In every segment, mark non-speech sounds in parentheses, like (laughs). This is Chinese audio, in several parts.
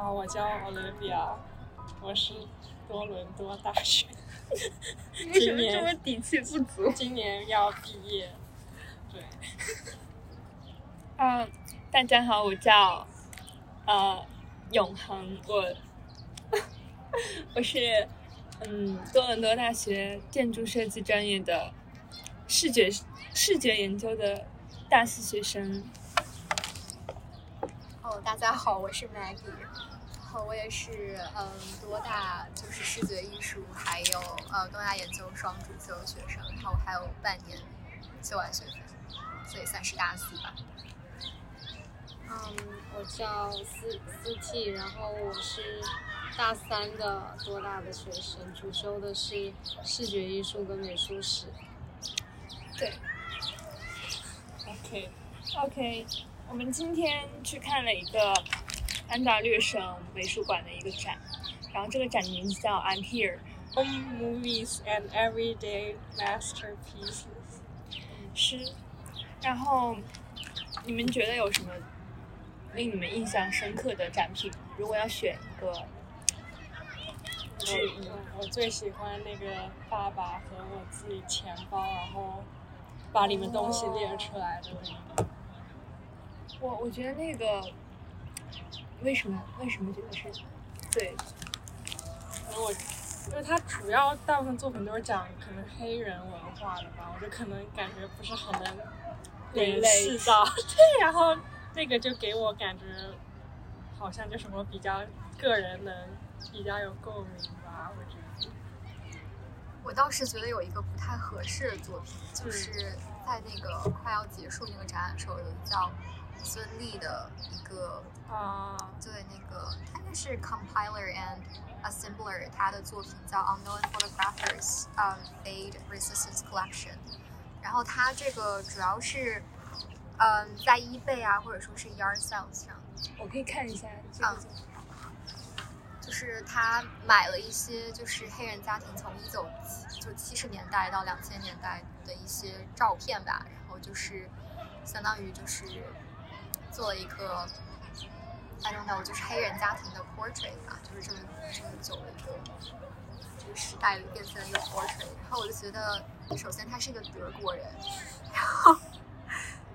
好，我叫 Olivia，我是多伦多大学，(laughs) 为什么这么底气不足？今年要毕业。对，嗯，大家好，我叫呃永恒，我 (laughs) 我是嗯多伦多大学建筑设计专业的视觉视觉研究的大四学生。哦，大家好，我是 Maggie，然后我也是嗯多大就是视觉艺术还有呃东亚研究双主修学生，然后还有半年修完学分。所以算是大四吧。嗯，我叫思思 T，然后我是大三的多大的学生，主修的是视觉艺术跟美术史。对。OK OK，我们今天去看了一个安大略省美术馆的一个展，然后这个展名字叫 I'm Here: Home Movies and Everyday Masterpieces。是。然后，你们觉得有什么令你们印象深刻的展品？如果要选一个，之一，我最喜欢那个爸爸和我自己钱包，然后把里面东西列出来的那个。我我觉得那个，为什么为什么觉得是？对，可能我，因为他主要大部分作品都是讲可能黑人文化的吧，我就可能感觉不是很能。(laughs) 人类制造对，然后那个就给我感觉，好像就是我比较个人能比较有共鸣吧，我觉得。我倒是觉得有一个不太合适的作品，就是在那个快要结束那个展览时候，有叫孙俪的一个啊，对，那个他应该是 compiler and assembler，他的作品叫 Unknown Photographers of Fade Resistance Collection。然后它这个主要是，嗯，在 eBay 啊，或者说是 Yard Sales 上，我可以看一下。嗯，就是他买了一些，就是黑人家庭从一九就七十年代到两千年代的一些照片吧，然后就是相当于就是做了一个，I don't know，就是黑人家庭的 portrait 吧，就是这么这么久的一个这个时代里变成了一个 portrait，然后我就觉得。首先，他是一个德国人，然后，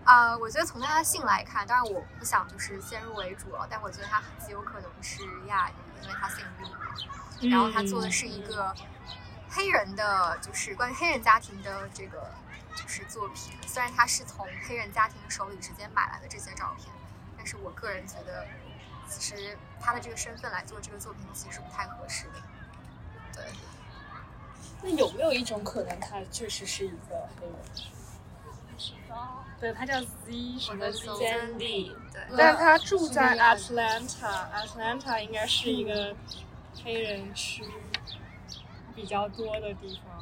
啊，我觉得从他的姓来看，当然我不想就是先入为主了，但我觉得他极有可能是亚裔，因为他姓李，然后他做的是一个黑人的，就是关于黑人家庭的这个就是作品。虽然他是从黑人家庭手里直接买来的这些照片，但是我个人觉得，其实他的这个身份来做这个作品其实不太合适的，对。那有没有一种可能，他确实是一个黑人？对他叫 Z 什么 Zandy，。但他住在 Atlanta，Atlanta 应该是一个黑人区比较多的地方，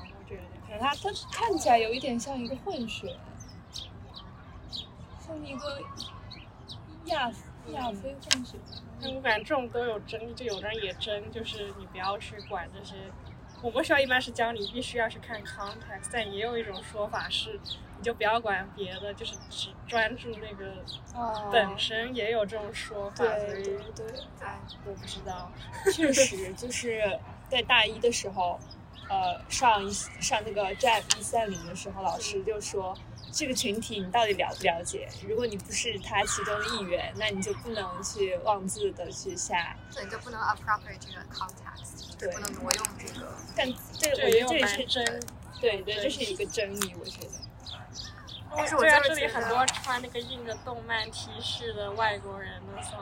我觉得。可能他他看起来有一点像一个混血，像一个亚亚非混血。但我感觉这种都有争议，就有的人也争，就是你不要去管这些。我们学校一般是教你必须要去看 context，但也有一种说法是，你就不要管别的，就是只专注那个本身，也有这种说法。对对对，哎，我不知道。确实，就是在大一的时候，呃，上一上那个 Jam 一三零的时候，老师就说。这个群体你到底了不了解？如果你不是他其中的一员，那你就不能去妄自的去下。对，就不能 appropriate 这个 context，对，不能挪用这个。但这我觉得这是真，对对，这是一个争议，我觉得。但是我觉得这里很多穿那个印着动漫 T 恤的外国人都算。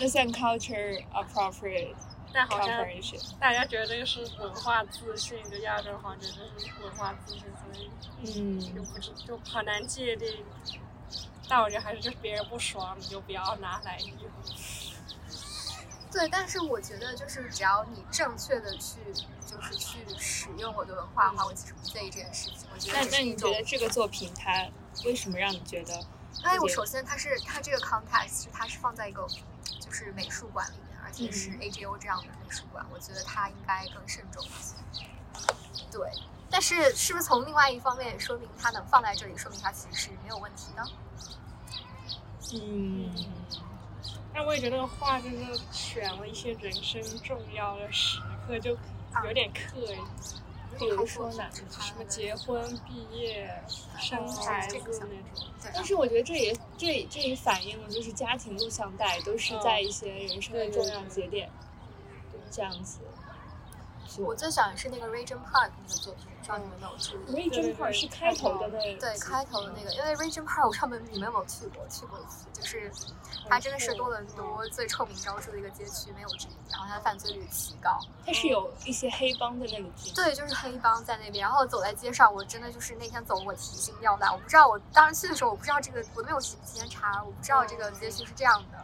那算 culture appropriate。但好像大家觉得这个是文化自信，就亚洲好像觉得是文化自信，所以嗯，就不知就好难界定。但我觉得还是就是别人不爽，你就不要拿来用。对，但是我觉得就是只要你正确的去就是去使用我的文化的话，我其实不介意这件事情。我觉得那那你觉得这个作品它为什么让你觉得？因为，我首先它是它这个 context 它是放在一个就是美术馆里。也是 AGO 这样的美术馆，我觉得它应该更慎重一些。对，但是是不是从另外一方面也说明它能放在这里，说明它其实是没有问题的？嗯，但我也觉得那个画就是选了一些人生重要的时刻，就有点刻意，比如说哪个什么结婚、毕业、生孩子那种。但是我觉得这也这这也反映了，就是家庭录像带都是在一些人生的重要节点，这样子。我最喜欢是那个 Regent Park 那个作品，道你们有没有注意？Regent Park 是开头的那对开头的那个，因为 Regent Park 我上面你们有没有去过？去过一次，就是它真的是多伦多最臭名昭著的一个街区，没有之一。然后它犯罪率极高，它是有一些黑帮在那里住。对，就是黑帮在那边。然后走在街上，我真的就是那天走我提心吊胆。我不知道我当时去的时候，我不知道这个我没有提前查，我不知道这个街区是这样的。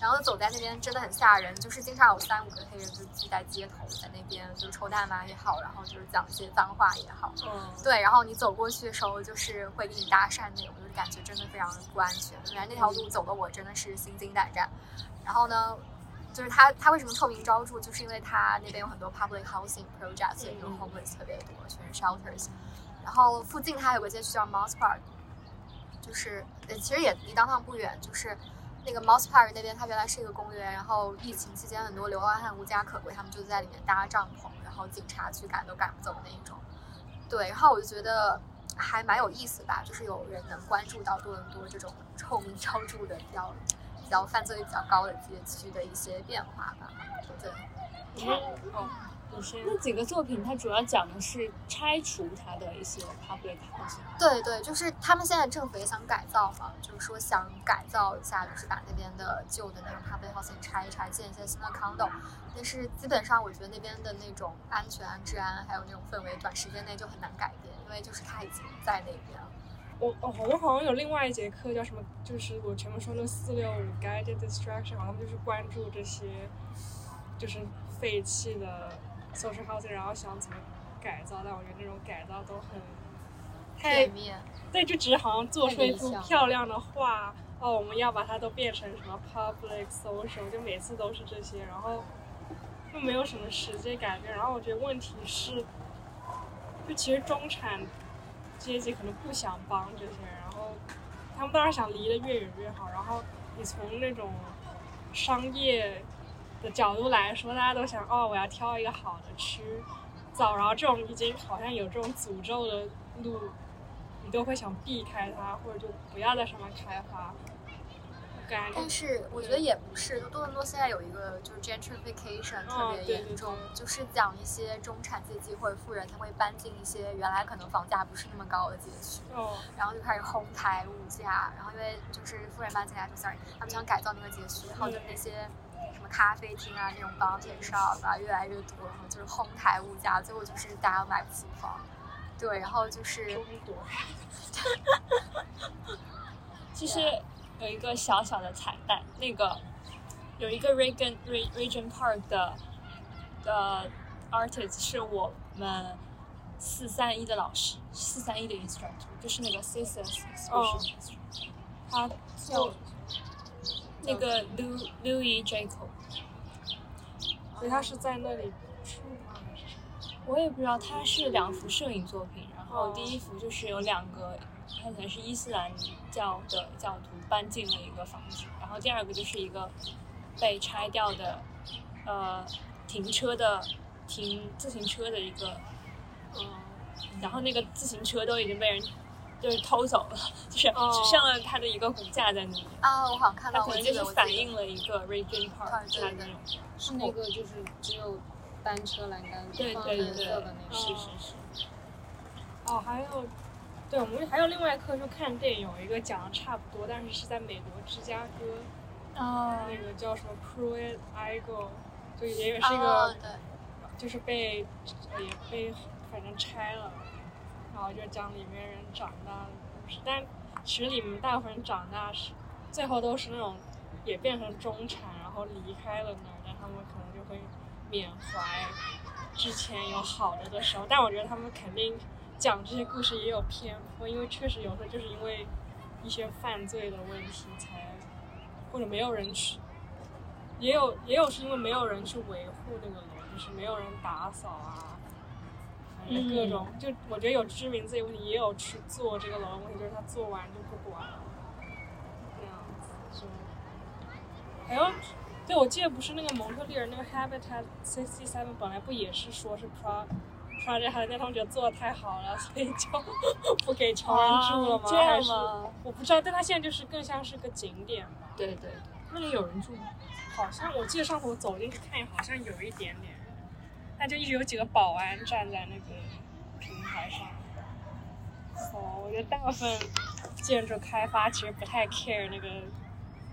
然后走在那边真的很吓人，就是经常有三五个黑人就聚在街头，在那边就抽大麻也好，然后就是讲一些脏话也好。嗯，对，然后你走过去的时候，就是会给你搭讪那种，就是感觉真的非常的不安全。原来那条路走的我真的是心惊胆战。然后呢，就是它它为什么臭名昭著，就是因为它那边有很多 public housing project，所以就 homeless 特别多，全是 shelters。然后附近它有个街区叫 Moss Park，就是呃其实也离 downtown 不远，就是。那个 Moss Park 那边，它原来是一个公园，然后疫情期间很多流浪汉无家可归，他们就在里面搭帐篷，然后警察去赶都赶不走那一种。对，然后我就觉得还蛮有意思吧，就是有人能关注到多伦多这种臭名昭著的比较比较犯罪率比较高的街区的一些变化吧。对。那几个作品，它主要讲的是拆除它的一些 public housing。对对，就是他们现在政府也想改造嘛，就是说想改造一下，就是把那边的旧的那种 public housing 拆一拆，建一些新的 condo。但是基本上，我觉得那边的那种安全、治安还有那种氛围，短时间内就很难改变，因为就是它已经在那边了。我哦，好像好像有另外一节课叫什么，就是我前面说那四六五 guided destruction，好像就是关注这些就是废弃的 social housing，然后想怎么改造，但我觉得那种改造都很太对，就只是好像做出一幅漂亮的画，哦，我们要把它都变成什么 public social，就每次都是这些，然后又没有什么实际改变。然后我觉得问题是，就其实中产阶级可能不想帮这些人，然后他们当然想离得越远越好。然后你从那种商业的角度来说，大家都想哦，我要挑一个好的区造，然后这种已经好像有这种诅咒的路，你都会想避开它，或者就不要在上面开发。我感觉但是我觉得也不是，就多伦多现在有一个就是 gentrification 特别严重，对就是讲一些中产阶级或者富人，他会搬进一些原来可能房价不是那么高的街区，哦，然后就开始哄抬物价，然后因为就是富人搬进来就 sorry，他们想改造那个街区，然后就那些什么咖啡厅啊那种 bounty shop 啊越来越多，然后就是哄抬物价，最后就是大家买不起房。对，然后就是中国。(laughs) 其实有一个小小的彩蛋，那个有一个 Regan Re Regent Park 的的 artist 是我们四三一的老师，四三一的 instructor，就是那个 exhibition 哦 instructor，他就那个 Louis Louis Jacob，所以他是在那里住吗？还是什么？我也不知道，他是两幅摄影作品，然后哦第一幅就是有两个，看起来是伊斯兰教的教徒搬进了一个房子，然后第二个就是一个被拆掉的，呃，停车的停自行车的一个，嗯，然后那个自行车都已经被人就是偷走了，就是哦只剩了它的一个骨架在那里，啊，我好像看到，它可能就是反映了一个 Regent Park 对对它的那种，是那个就是只有单车栏杆对放对对的那是个。是是。哦，还有，对我们还有另外一课就看电影，有一个讲的差不多，但是是在美国芝加哥，哦那个叫什么 Pruitt Igoe，就也是一啊个，对，就是被呃也被反正拆了，然后就讲里面人长大的故事，但其实里面大部分人长大是最后都是那种也变成中产，然后离开了那儿，但他们可能就会缅怀之前有好的的时候，但我觉得他们肯定讲这些故事也有篇幅，因为确实有时候就是因为一些犯罪的问题才，或者没有人去，也有也有是因为没有人去维护那个楼，就是没有人打扫啊，各种、就我觉得有知名自己问题，也有去做这个楼的问题，就是他做完就不管了，这样子就还有，对我记得不是那个蒙特利尔那个 Habitat Sixty Seven 本来不也是说是 Pro Project 还是那他们觉得做的太好了，所以就 (laughs) 不给穷人住了吗？啊这样还是吗？我不知道，但它现在就是更像是个景点吧。对对对，那里有人住吗？好像我记得上次我走进去看，好像有一点点人，但就一直有几个保安站在那个平台上。哦，我觉得大部分建筑开发其实不太 care 那个，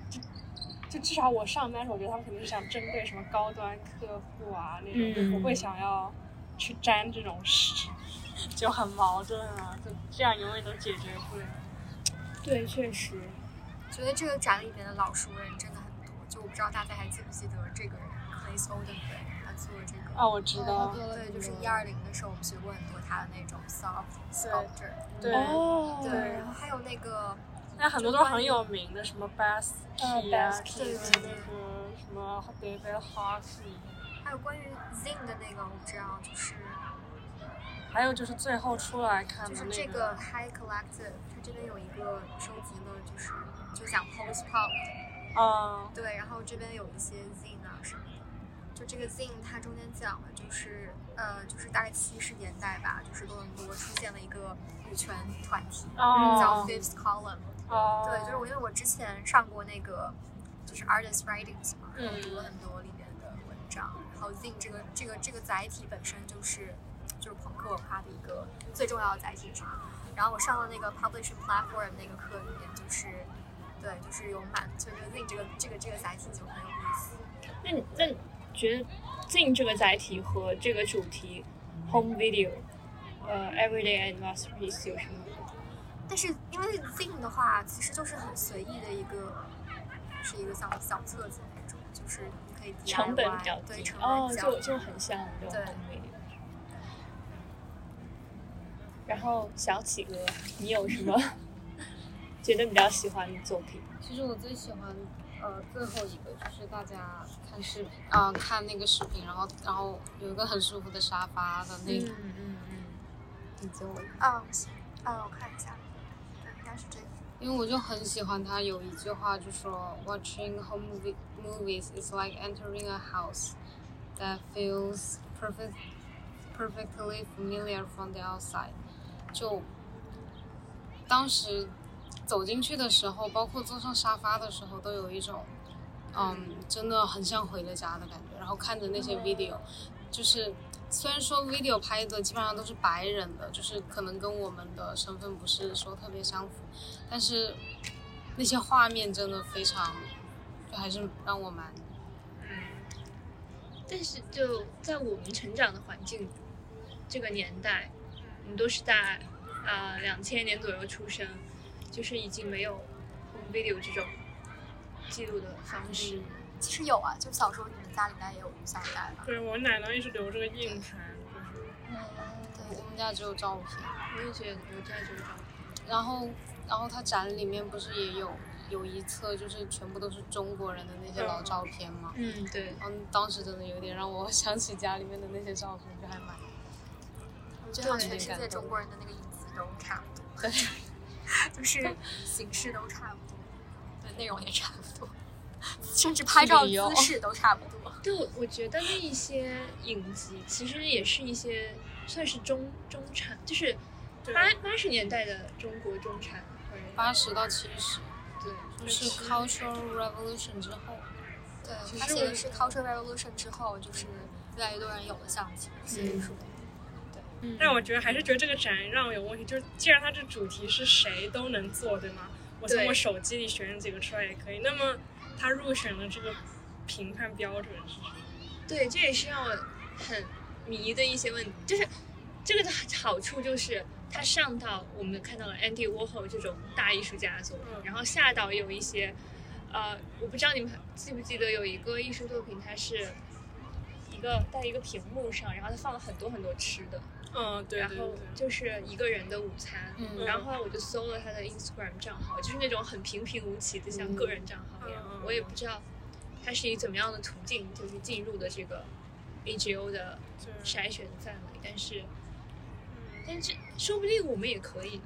就就至少我上班的时候，我觉得他们肯定是想针对什么高端客户啊那种，嗯就不会想要去沾这种事，就很矛盾啊，就这样永远都解决不了。对，确实。觉得这个展里面的老熟人真的很多，就我不知道大家还记不记得这个人 Clay Oldenburg，他做这个。啊，我知哦道，对，就是一二零的时候，我们学过很多他的那种 soft sculpture。对，哦，对，然后还有那个那很多都很有名的，什么 Basquiat 啊对那个什么 David Hockney，还有关于 Zing 的那个，我不知道，就是还有就是最后出来看就是的那这个 High Collective，它这边有一个收集了，就是就讲 post pop，啊，对，然后这边有一些 Zing。就这个 Zing，它中间讲的就是呃，就是大概七十年代吧，就是多伦多出现了一个女权团体，哦叫 Fifth Column。哦，对，就是我因为我之前上过那个就是 Artist Writings 嘛，然后嗯读了很多里面的文章，然后 Zing 这个这个这个载体本身就是就是朋克文化的一个最重要的载体之一。然后我上了那个 Publishing Platform 那个课里面，就是对，就是有满，就觉得 Zing 这个这个这个载体就很有意思。那你那你觉得进这个载体和这个主题 home video，呃，everyday and masterpiece 有什么？但是因为 Zing 的话，其实就是很随意的一个，是一个像小册子那种，就是你可以 DIY, 成本比较低对成本哦，比较低就就很像这种 home video。然后小企鹅，你有什么 (laughs) 觉得比较喜欢的作品？其实我最喜欢呃最后一个就是大家看视频啊、看那个视频，然后然后有一个很舒服的沙发的那个，嗯嗯嗯。你给我，嗯，行，嗯，我看一下，对，应该是这个。因为我就很喜欢他有一句话就说，Watching home movie movies is like entering a house that feels perfect perfectly familiar from the outside。就当时走进去的时候，包括坐上沙发的时候，都有一种，嗯，真的很像回了家的感觉。然后看着那些 video，就是虽然说 video 拍的基本上都是白人的，就是可能跟我们的身份不是说特别相符，但是那些画面真的非常，就还是让我蛮嗯。但是就在我们成长的环境这个年代，我们都是在啊两千年左右出生，就是已经没有 home video 这种记录的方式。其实有啊，就小时候你们家里应该也有录像带吧？对我奶奶一直留着个硬盘，就是对我们家只有照片。我也觉得我家就这样。然后，然后它展里面不是也有有一册，就是全部都是中国人的那些老照片吗？嗯，对。嗯，当时真的有点让我 (laughs) 想起家里面的那些照片，就还蛮我觉得好像全世界中国人的那个影子都差不多，对，就是形式都差不多，对，内容也差不多，甚至拍照姿势都差不多。对，我我觉得那一些影集其实也是一些算是中中产，就是八八十年代的中国中产八十到七十，对，就是 Cultural Revolution 之后，对，其实我而且是 Cultural Revolution 之后，就是越来越多人有了相机所以说。嗯但我觉得还是觉得这个展让我有问题，就是既然它这主题是谁都能做，对吗？我从我手机里选几个出来也可以。那么它入选的这个评判标准是什么？对，这也是让我很迷的一些问题，就是这个的好处就是它上到我们看到了 Andy Warhol 这种大艺术家的作品，嗯然后下到有一些，呃，我不知道你们记不记得有一个艺术作品，它是一个在一个屏幕上，然后它放了很多很多吃的，嗯，对然后。就是一个人的午餐，嗯然后后来我就搜了他的 Instagram 账号，就是那种很平平无奇的像个人账号一样，我也不知道他是以怎么样的途径就是进入的这个 AGO 的筛选范围，但是，但是说不定我们也可以呢。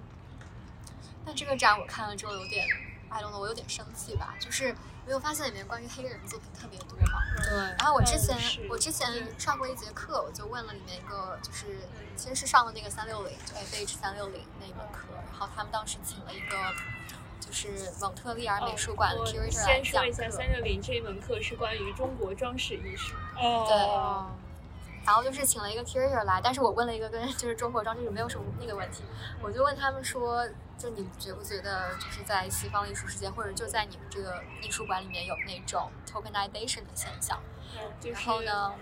但这个展我看了之后有点，I don't know，我有点生气吧，就是没有发现里面关于黑人的作品特别多嘛。对，然后我之前、嗯我之前上过一节课，我就问了里面一个，就是其实是上了那个三六零，就 FH 三六零那门课，然后他们当时请了一个就是蒙特利尔美术馆的哦我 curator 来先说讲一下，三六零这一门课是关于中国装饰艺术。哦，哦，然后就是请了一个 curator 来，但是我问了一个跟就是中国装饰有没有什么那个问题，我就问他们说，就你觉不觉得就是在西方艺术世界，或者就在你们这个艺术馆里面有那种 tokenization 的现象？就然后呢，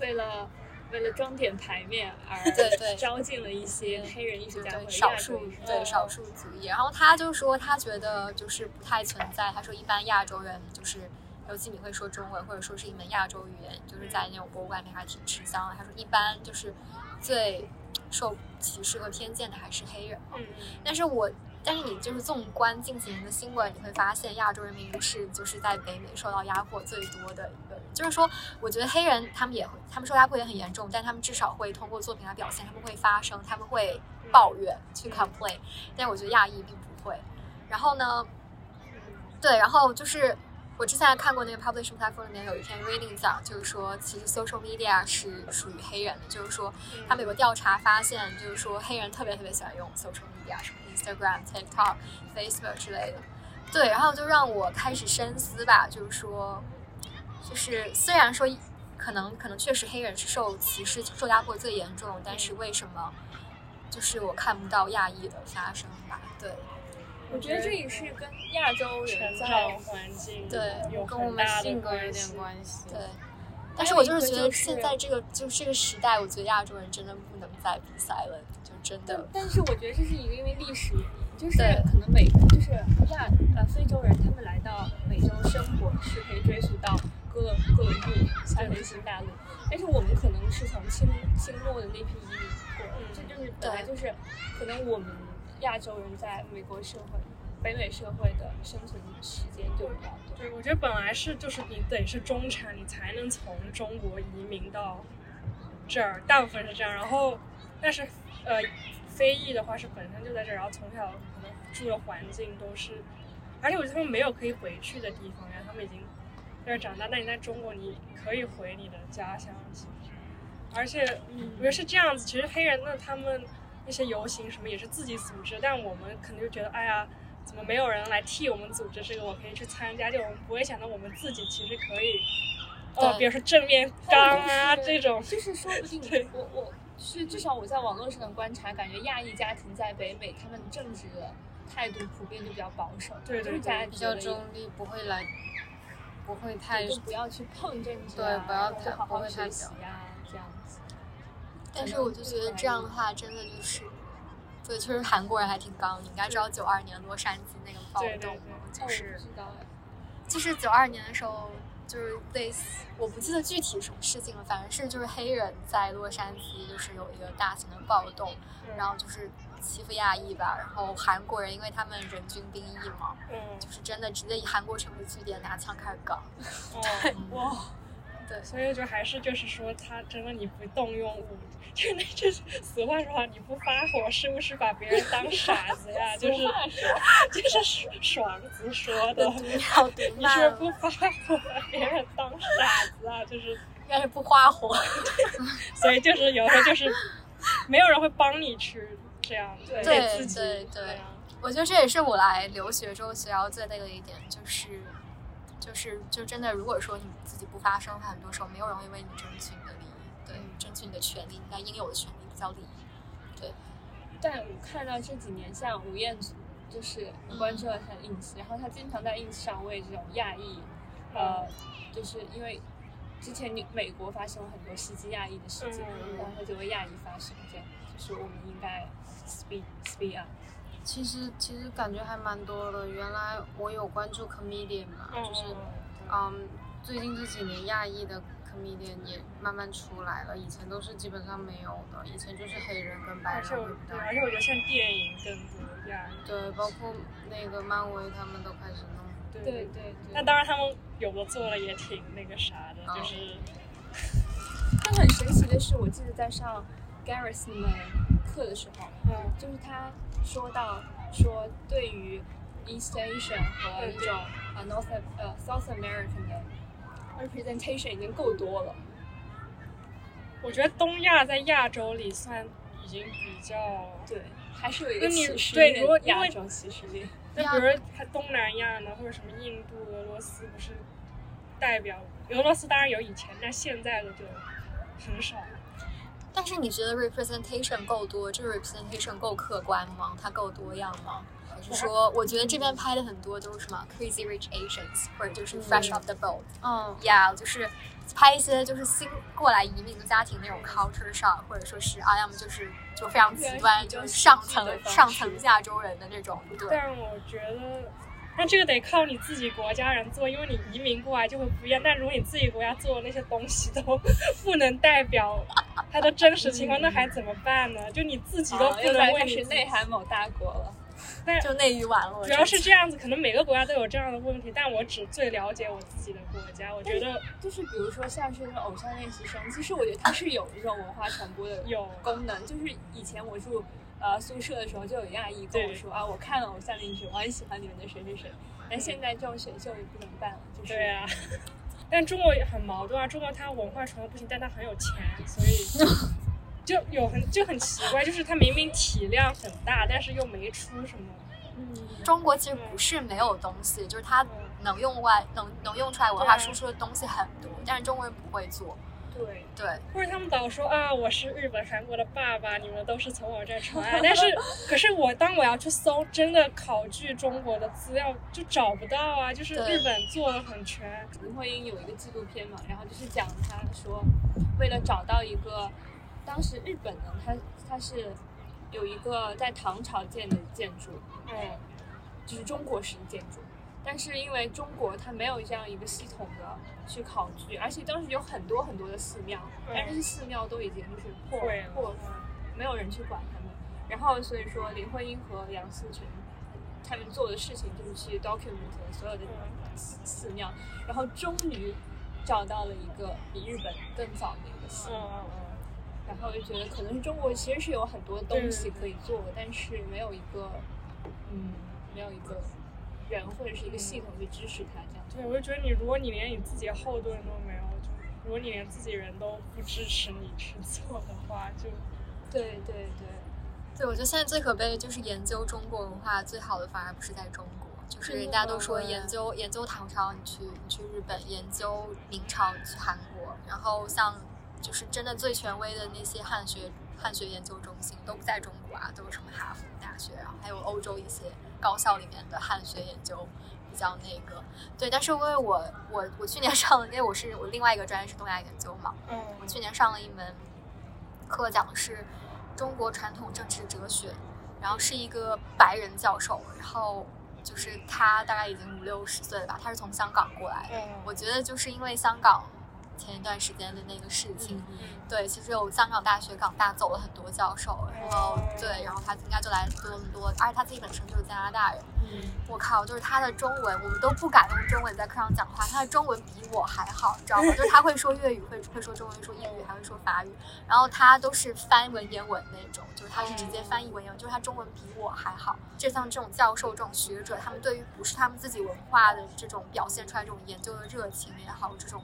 为了为了装点牌面而对对 (laughs) 招进了一些黑人艺术家或对少数。对少数族裔，然后他就说他觉得就是不太存在，他说一般亚洲人就是。尤其你会说中文，或者说是一门亚洲语言，就是在那种博物馆里还挺吃香的。他说，一般就是最受歧视和偏见的还是黑人。嗯，但是我，但是你就是纵观近几年的新闻，你会发现亚洲人民是就是在北美受到压迫最多的一个人。就是说，我觉得黑人他们也会，他们受压迫也很严重，但他们至少会通过作品来表现，他们会发声，他们会抱怨去 complain。但我觉得亚裔并不会。然后呢，对，然后就是。我之前还看过那个 Publishing Platform 里面有一篇 reading 讲，就是说其实 social media 是属于黑人的，就是说他们有个调查发现，就是说黑人特别特别喜欢用 social media，什么 Instagram、TikTok、Facebook 之类的。对，然后就让我开始深思吧，就是说，就是虽然说可能可能确实黑人是受歧视、受压迫最严重，但是为什么就是我看不到亚裔的发生吧？对。我觉得这也是跟亚洲人在环境对跟我们性格有点关系。对，但是我就是觉得现在这个就是这个时代，我觉得亚洲人真的不能再比赛了，就真的。但是我觉得这是一个因为历史原因，就是可能美就是亚呃非洲人他们来到美洲生活是可以追溯到哥伦哥伦布发现新大陆，但是我们可能是从清清末的那批移民过来，这就是本来就是可能我们亚洲人在美国社会、北美社会的生存时间就比较短。对，我觉得本来是就是你得是中产，你才能从中国移民到这儿，大部分是这样。然后，但是呃，非裔的话是本身就在这儿，然后从小可能住的环境都是，而且我觉得他们没有可以回去的地方呀，他们已经在这儿长大。但你在中国，你可以回你的家乡，其实，而且我觉得是这样子。其实黑人呢，他们那些游行什么也是自己组织，但我们可能就觉得，哎呀。怎么没有人来替我们组织这个？我可以去参加，就我们不会想到我们自己其实可以，哦，比如说正面刚啊这种，就是说不 (laughs) 定对我我是至少我在网络上的观察，感觉亚裔家庭在北美他们政治的态度普遍就比较保守，对对就是家对比较中立，不会来，不会太就不要去碰政治、啊，对不要太不好好会太表学习啊，这样子。但是我就觉得这样的话，真的就是，对，确实韩国人还挺刚。你应该知道九二年洛杉矶那个暴动就是就是九二年的时候，就是类似，我不记得具体什么事情了，反正是就是黑人在洛杉矶就是有一个大型的暴动，然后就是欺负亚裔吧，然后韩国人因为他们人均兵役嘛，嗯，就是真的直接以韩国城为据点拿枪开始搞。哦，哇，(laughs) 对所以就还是就是说，他真的你不动用武，就那就是俗话说话，你不发火是不是把别人当傻子呀？(laughs) 就是 (laughs) 就是爽子说的，毒药毒你是，不发火把别人当傻子啊？就是要是不发火。(laughs) 所以就是有时候就是没有人会帮你去这样，对得自己对我觉得这也是我来留学之后学到最累的一点，就是，就是就真的，如果说你自己不发声的话，很多时候没有人会为你争取你的利益，对，争取你的权利，应该应有的权利，不叫利益。对但我看到这几年像吴彦祖，就是我关注了他的 ins，然后他经常在 ins 上为这种亚裔，呃，就是因为之前你美国发生了很多袭击亚裔的事情，嗯然后他就为亚裔发声，这样就是我们应该 speak speak up。其实其实感觉还蛮多的。原来我有关注 comedian 嘛，嗯就是嗯，最近这几年亚裔的 comedian 也慢慢出来了，以前都是基本上没有的，以前就是黑人跟白而且我人而且我觉得像电影更多亚裔，对，包括那个漫威他们都开始弄。对对对对。那当然，他们有的做了也挺那个啥的，哦就是 (laughs) 但很神奇的是，我记得在上那门课的时候，嗯就是他说到说对于 East Asian 和嗯这种呃 North 呃 South American 的 representation 已经够多了。我觉得东亚在亚洲里算已经比较，对，还是有一个歧视对如果亚洲歧视链。那比如说还东南亚呢，或者什么印度、俄罗斯，不是代表俄罗斯当然有以前，但现在的就很少。但是你觉得 representation 够多，这个 representation 够客观吗？它够多样吗？还是说，我觉得这边拍的很多都是什么 Crazy Rich Asians，或者就是 Fresh off the boat，嗯，yeah，就是拍一些就是新过来移民的家庭那种 culture shock，或者说是啊，要么就是就非常极端，就是上层上层亚洲人的那种，对。但是我觉得，那这个得靠你自己国家人做，因为你移民过来就会不一样。但如果你自己国家做的那些东西都 (laughs) 不能代表它的真实情况，那还怎么办呢？就你自己都不能为你自己来开始内涵某大国了。(laughs) 但就内娱完了，主要是这样子，可能每个国家都有这样的问题，但我只最了解我自己的国家。我觉得就是比如说像是那种偶像练习生，其实我觉得它是有这种文化传播的有功能。就是以前我住呃宿舍的时候，就有亚裔跟我说啊，我看了偶像练习生，我很喜欢里面的谁谁谁。但现在这种选秀也不能办了，就是对啊。但中国也很矛盾啊，中国它文化传播不行，但它很有钱，所以就 (laughs) 有很就很奇怪，就是它明明体量很大，但是又没出什么。嗯中国其实不是没有东西，就是它能用外能能用出来文化输出的东西很多，但是中国人不会做。对，对，或者他们老说啊，我是日本、韩国的爸爸，你们都是从我这儿传来。但是，(laughs) 可是我当我要去搜真的考据中国的资料，就找不到啊。就是日本做的很全，林徽因有一个纪录片嘛，然后就是讲她说，为了找到一个，当时日本呢，它它是有一个在唐朝建的建筑，嗯，就是中国式建筑，但是因为中国它没有这样一个系统的去考据，而且当时有很多很多的寺庙，但是寺庙都已经就是破破没有人去管他们。然后所以说林徽因和杨思成他们做的事情就是去 document 所有的寺寺庙，然后终于找到了一个比日本更早的一个寺。然后就觉得可能是中国其实是有很多东西可以做，但是没有一个，嗯，没有一个人或者是一个系统去支持他这样。对，我就觉得你，如果你连你自己后盾都没有，就如果你连自己人都不支持你去做的话，就对对对，对，我觉得现在最可悲的就是研究中国文化最好的反而不是在中国，就是真的大家都说研究研究唐朝，你去你去日本；研究明朝，你去韩国。然后像就是真的最权威的那些汉学汉学研究中心都不在中国啊，都是什么哈佛大学，然后还有欧洲一些高校里面的汉学研究比较那个。对，但是因为我我我去年上了，因为我是我另外一个专业是东亚研究嘛，嗯我去年上了一门课，讲的是中国传统政治哲学，然后是一个白人教授，然后就是他大概已经五六十岁了吧，他是从香港过来的。嗯我觉得就是因为香港前一段时间的那个事情，对，其实有香港大学港大走了很多教授，然后对，然后他应该就来多伦多，而且他自己本身就是加拿大人。嗯，我靠，就是他的中文，我们都不敢用中文在课上讲话，他的中文比我还好，你知道吗？就是他会说粤语，会会说中文，说英语，还会说法语，然后他都是翻文言文那种，就是他是直接翻译文言文，就是他中文比我还好。就像这种教授、这种学者，他们对于不是他们自己文化的这种表现出来这种研究的热情也好，这种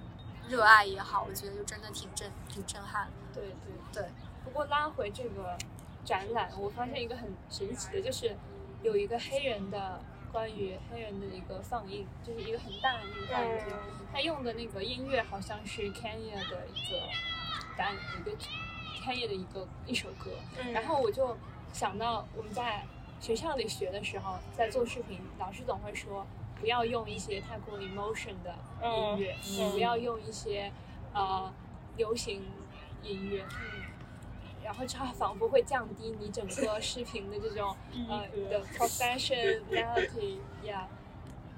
热爱也好，我觉得就真的挺震挺震撼的。对对对。不过拉回这个展览，我发现一个很神奇的，就是有一个黑人的关于黑人的一个放映，就是一个很大的那个放映厅，他用的那个音乐好像是 Kenya 的一个单一个 Kenya 的一个一首歌，嗯然后我就想到我们在学校里学的时候，在做视频，老师总会说不要用一些太过 emotion 的音乐，嗯不要用一些呃流行音乐，嗯然后它仿佛会降低你整个视频的这种呃的 professionality 呀、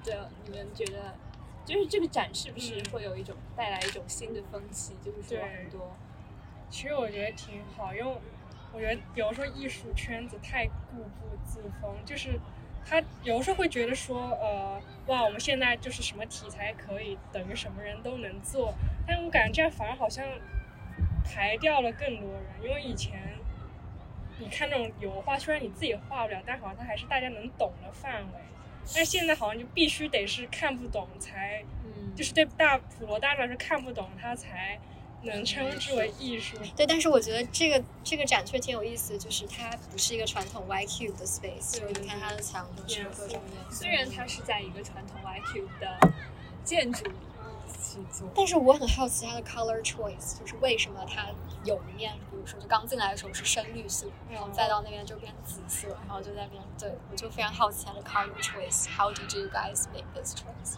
的，你们觉得？就是这个展是不是嗯会有一种带来一种新的风气？就是说对很多其实我觉得挺好，因为我觉得比如说艺术圈子太固步自封，就是他有时候会觉得说，呃，哇，我们现在就是什么题材可以，等于什么人都能做，但我感觉这样反而好像排掉了更多人，因为以前你看那种油画，虽然你自己画不了，但好像它还是大家能懂的范围。但是现在好像就必须得是看不懂才，嗯，就是对大普罗大众是看不懂他才能称之为艺术。对，但是我觉得这个这个展确实挺有意思，就是它不是一个传统 YQ 的 space，就是你看它的墙都是各种颜色虽。然它是在一个传统 YQ 的建筑里去做，但是我很好奇它的 color choice，就是为什么它有一面，比如说就刚进来的时候是深绿色，然后再到那边就变紫色，然后就在变，对我就非常好奇它的 color choice。How did you guys make this choice？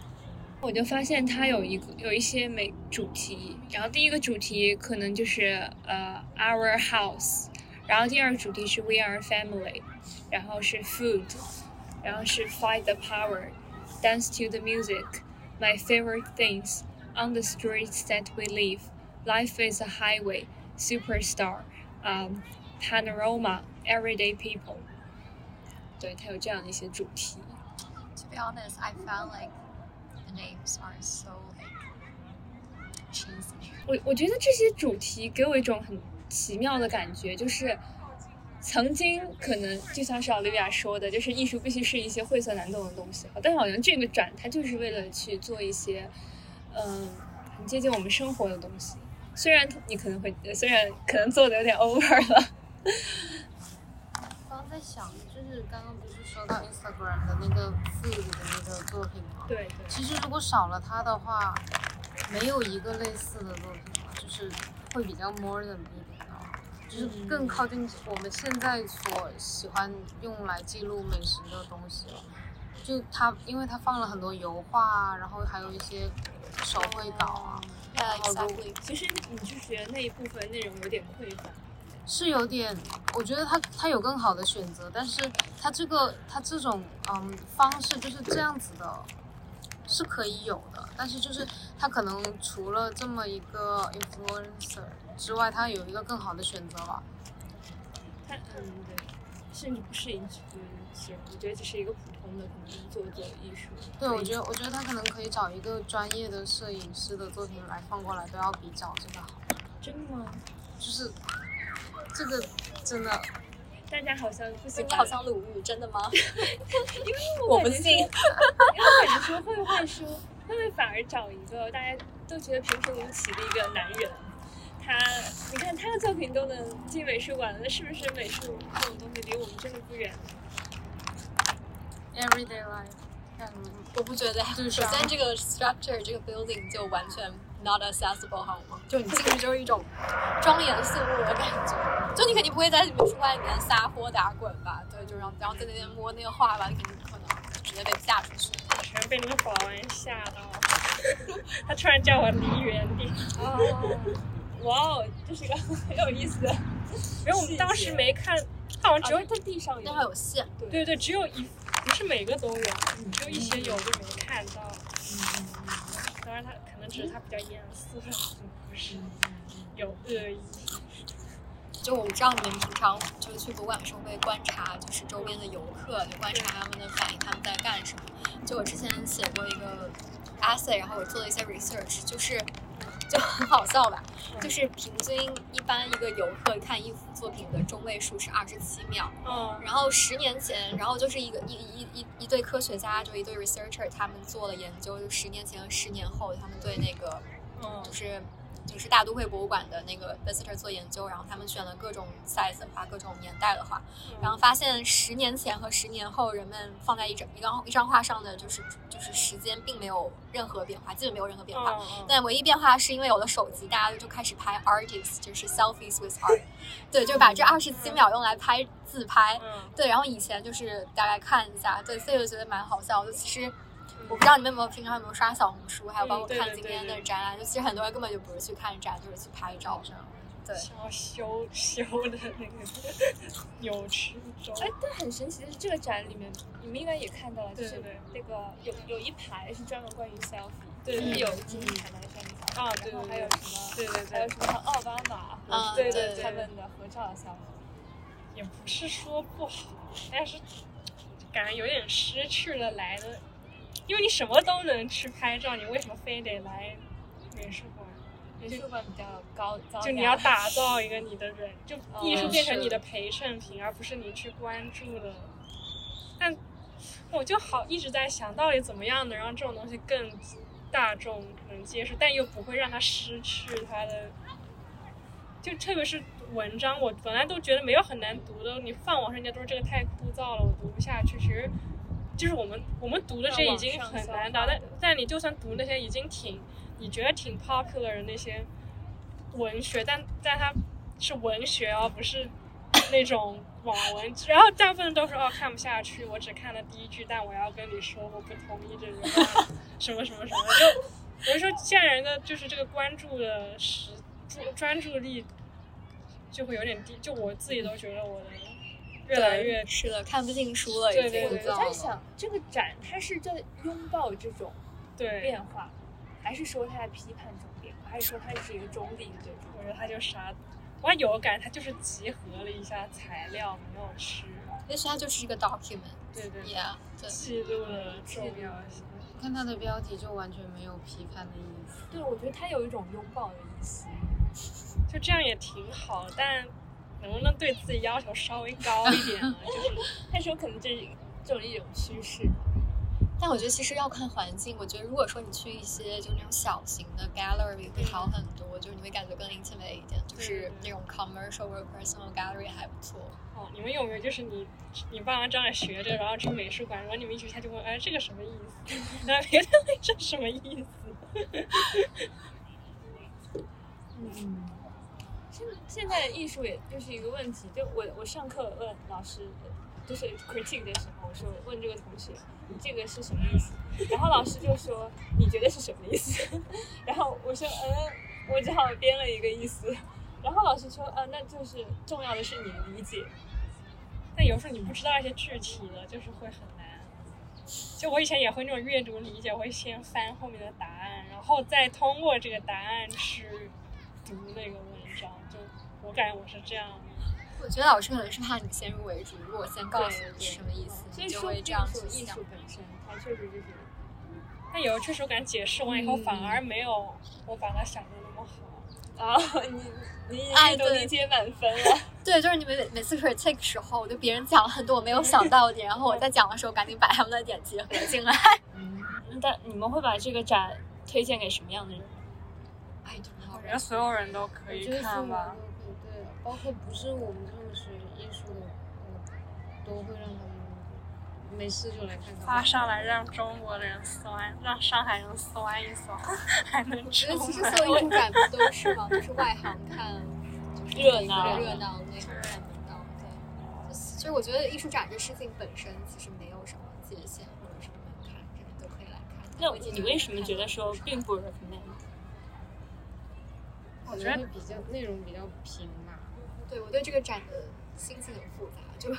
我就发现它有一个有一些美主题，然后第一个主题可能就是呃 Our House，然后第二个主题是 We Are Family，然后是 Food，然后是 Fight the Power，Dance to the Music，My Favorite Things，On the Streets That We Live，Life is a Highway，Superstar，嗯、Panorama，Everyday People，对，它有这样的一些主题。 To be honest, I found like the names are so like cheesy. 我我觉得这些主题给我一种很奇妙的感觉，就是曾经可能就像是奥利维亚说的，就是艺术必须是一些晦涩难懂的东西，但好像这个展它就是为了去做一些嗯很接近我们生活的东西。虽然你可能会，呃虽然可能做的有点 over 了，刚刚在想，就是刚刚不是说到 Instagram 的那个 food 的那个作品吗？对对，其实如果少了它的话，没有一个类似的作品了，就是会比较 modern 一点的，就是更靠近我们现在所喜欢用来记录美食的东西了。就它，因为它放了很多油画啊，然后还有一些手绘稿啊好多.其实你就觉得那一部分内容有点匮乏。是有点，我觉得他他有更好的选择，但是他这个他这种嗯方式就是这样子的，是可以有的，但是就是他可能除了这么一个 influencer 之外，他有一个更好的选择吧。他嗯对，甚至不是一只是，我觉得只是一个普通的可能作者艺术。对，我觉得我觉得他可能可以找一个专业的摄影师的作品来放过来，都要比找这个好。真的吗？就是这个真的，大家好像不喜欢，你好像鲁豫，真的吗？(laughs) 我我不信。因为我感觉说会不会说，会不会反而找一个大家都觉得平平无奇的一个男人？他，你看他的作品都能进美术馆，那是不是美术这种东西离我们真的不远？everyday life，嗯，我不觉得。就是啊首先，这个 structure 这个 building 就完全 not accessible 好吗？就你进去就是一种庄严肃穆的感觉。就你肯定不会在美术馆里面撒泼打滚吧？对，就然后然后在那边摸那个画吧，你肯定不可能直接被架出去。全被那个保安吓到，(laughs) 他突然叫我离远点。哦，哇哦，这是一个很有意思的。因为我们当时没看，他好像只有在地上有，那还有线，对对对，只有一，不是每个都有，只有一些有就没看到。嗯当然他可能只是他比较严肃，(laughs) 不是有恶意。就我不知道你们平常就是去博物馆的时候会观察，就是周边的游客，就观察他们的反应，他们在干什么。就我之前写过一个 essay，然后我做了一些 research，就是 (laughs) 就很好笑吧，就是平均一般一个游客看一幅作品的中位数是二十七秒，嗯。然后十年前，然后就是一个一一一一对科学家，就一对 researcher，他们做了研究，就十年前和十年后，他们对那个嗯。就是就是大都会博物馆的那个 visitor 做研究，然后他们选了各种 size 的画，各种年代的画，然后发现十年前和十年后，人们放在一张一张一张画上的就是就是时间并没有任何变化，基本没有任何变化。嗯但唯一变化是因为有了手机，大家就开始拍 artists，就是 selfies with art，(laughs) 对，就把这二十七秒用来拍自拍。嗯对，然后以前就是大概看一下，对，所以我觉得蛮好笑的。其实我不知道你们有没有平常有没有刷小红书，还有包括看今天的展览，就其实很多人根本就不是去看展，就是去拍照这样。对，想要修修的那个扭曲中，哎，但很神奇的是，这个展里面你们应该也看到了，就是那个有有一排是专门关于 selfie，对就是有金凯南山的 selfie，啊然后还有什么，对对对还有，什么像奥巴马对对对他们的合照的 selfie。也不是说不好，但是感觉有点失去了来的，因为你什么都能去拍照，你为什么非得来美术馆？美术馆比较高，就你要打造一个你的人，就艺术变成你的陪衬品，而不是你去关注的。但我就好一直在想到底怎么样能让这种东西更大众能接受，但又不会让它失去它的。就特别是文章，我本来都觉得没有很难读的，你放网上人家都说这个太枯燥了，我读不下去。其实，就是我们我们读的这已经很难达，但但你就算读那些已经挺你觉得挺 popular 的那些文学，但但它是文学而不是那种网文。然后大部分都是哦看不下去，我只看了第一句，但我要跟你说我不同意这句话，(laughs) 什么什么什么。就我就说现在人的就是这个关注的时注专注力。就会有点低，就我自己都觉得我的越来越是的，看不进书了，已经。我在想，这个展它是在拥抱这种对变化，还是说它在批判这种变化，还是说它是一个中立的这种？我觉得它就啥，我有感觉，它就是集合了一下材料，没有吃。也许它就是一个 document，对对，yeah，记录的重要性。看它的标题就完全没有批判的意思。对，我觉得它有一种拥抱的意思。就这样也挺好，但能不能对自己要求稍微高一点啊？就是，那时候可能这这种一种趋势，但我觉得其实要看环境。我觉得如果说你去一些就那种小型的 gallery 会好很多，就是你会感觉更 intimate 一点。就是那种 commercial 或者 personal gallery 还不错。哦，你们有没有就是你你爸妈正在学着，然后去美术馆，然后你们一起他就问，哎，这个什么意思？那别的这什么意思？嗯。现现在艺术也就是一个问题，就我我上课问老师，就是 critique 的时候，我说问这个同学，你这个是什么意思？然后老师就说你觉得是什么意思？(laughs) 然后我说嗯，我只好编了一个意思。然后老师说啊，那就是重要的是你理解。但有时候你不知道一些具体的，就是会很难。就我以前也会那种阅读理解，会先翻后面的答案，然后再通过这个答案去读那个文。我感觉我是这样，我觉得老师可能是怕你先入为主，如果我先告诉你什么意思，你就会这样去艺术本身，它确实就是。但有时候确实我感觉解释完以后，反而没有我把它想的那么好。啊，你你爱都理解满分了。(laughs) 对，就是你们每每次 critique 时候，我就别人讲了很多我没有想到的点，然后我在讲的时候赶紧把他们的点结合进来。(laughs) 嗯，但你们会把这个展推荐给什么样的人？哎，我觉得所有人都可以看吧。包括不是我们这种学艺术的，我都会让他们没事就来看看。发上来让中国的人酸，让上海人酸一酸，还能出我觉得其实所有艺术展不都是吗？就是外行看，热闹热闹那种热闹。对，其实我觉得艺术展这事情本身其实没有什么界限或者什么门槛，人人都可以来看。那我你为什么觉得说并不 recommend？我觉得比较内容比较平。对我对这个展的心情很复杂，就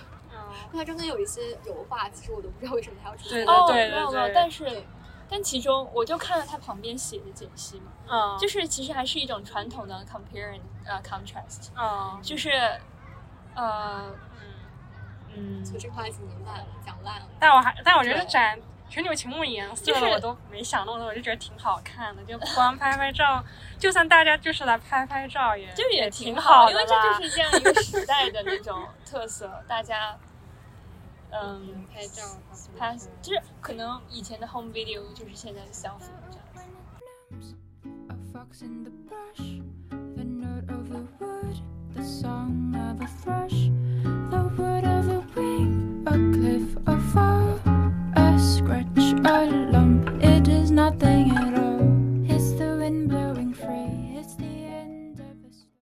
它中间有一些油画，其实我都不知道为什么它要出现。哦，没有没有，但是但其中我就看了它旁边写的解析嘛，嗯，就是其实还是一种传统的 comparing 呃 contrast，嗯，就是呃嗯。嗯，就这话已经烂了，讲烂了。但我还但我觉得展。全球屏幕颜色的我都没想那么多，我就觉得挺好看的，就光拍拍照，就算大家就是来拍拍照，也就也挺好，因为这就是这样一个时代的那种 (laughs) 特色，大家 (laughs) 嗯拍照拍，就是可能以前的 home video 就是现在的 selfie 这样。scratch a lump, it is nothing